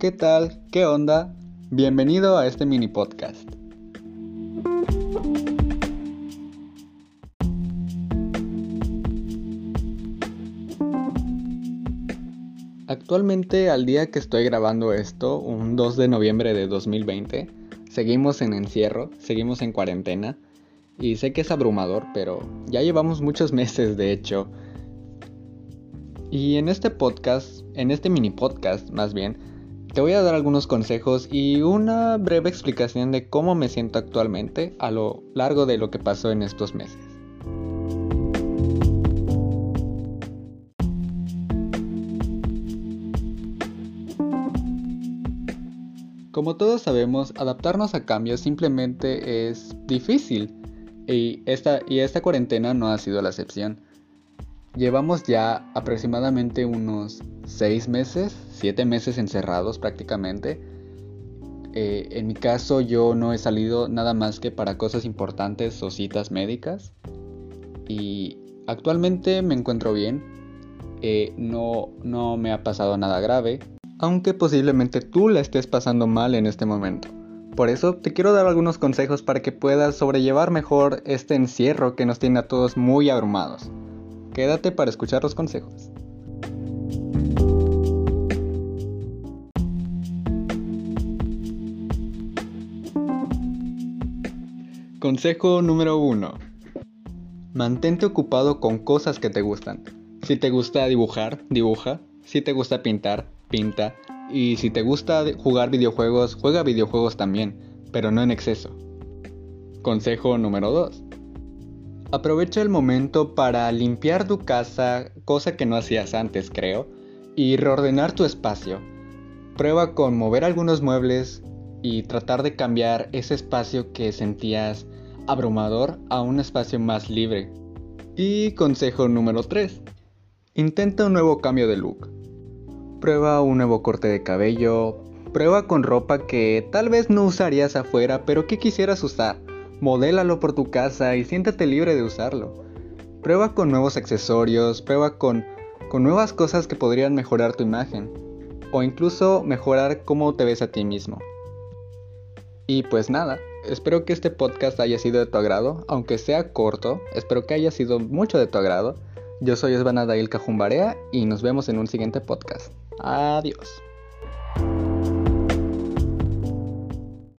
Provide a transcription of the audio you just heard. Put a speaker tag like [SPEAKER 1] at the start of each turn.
[SPEAKER 1] ¿Qué tal? ¿Qué onda? Bienvenido a este mini podcast. Actualmente, al día que estoy grabando esto, un 2 de noviembre de 2020, seguimos en encierro, seguimos en cuarentena, y sé que es abrumador, pero ya llevamos muchos meses de hecho. Y en este podcast, en este mini podcast más bien, te voy a dar algunos consejos y una breve explicación de cómo me siento actualmente a lo largo de lo que pasó en estos meses. Como todos sabemos, adaptarnos a cambios simplemente es difícil y esta, y esta cuarentena no ha sido la excepción. Llevamos ya aproximadamente unos 6 meses, 7 meses encerrados prácticamente. Eh, en mi caso yo no he salido nada más que para cosas importantes o citas médicas. Y actualmente me encuentro bien. Eh, no, no me ha pasado nada grave aunque posiblemente tú la estés pasando mal en este momento. Por eso te quiero dar algunos consejos para que puedas sobrellevar mejor este encierro que nos tiene a todos muy abrumados. Quédate para escuchar los consejos. Consejo número 1. Mantente ocupado con cosas que te gustan. Si te gusta dibujar, dibuja. Si te gusta pintar, pinta. Y si te gusta jugar videojuegos, juega videojuegos también, pero no en exceso. Consejo número 2. Aprovecha el momento para limpiar tu casa, cosa que no hacías antes creo, y reordenar tu espacio. Prueba con mover algunos muebles y tratar de cambiar ese espacio que sentías abrumador a un espacio más libre. Y consejo número 3. Intenta un nuevo cambio de look. Prueba un nuevo corte de cabello. Prueba con ropa que tal vez no usarías afuera, pero que quisieras usar. Modélalo por tu casa y siéntate libre de usarlo. Prueba con nuevos accesorios, prueba con, con nuevas cosas que podrían mejorar tu imagen. O incluso mejorar cómo te ves a ti mismo. Y pues nada, espero que este podcast haya sido de tu agrado, aunque sea corto, espero que haya sido mucho de tu agrado. Yo soy Esbanadail Cajumbarea y nos vemos en un siguiente podcast. Adiós.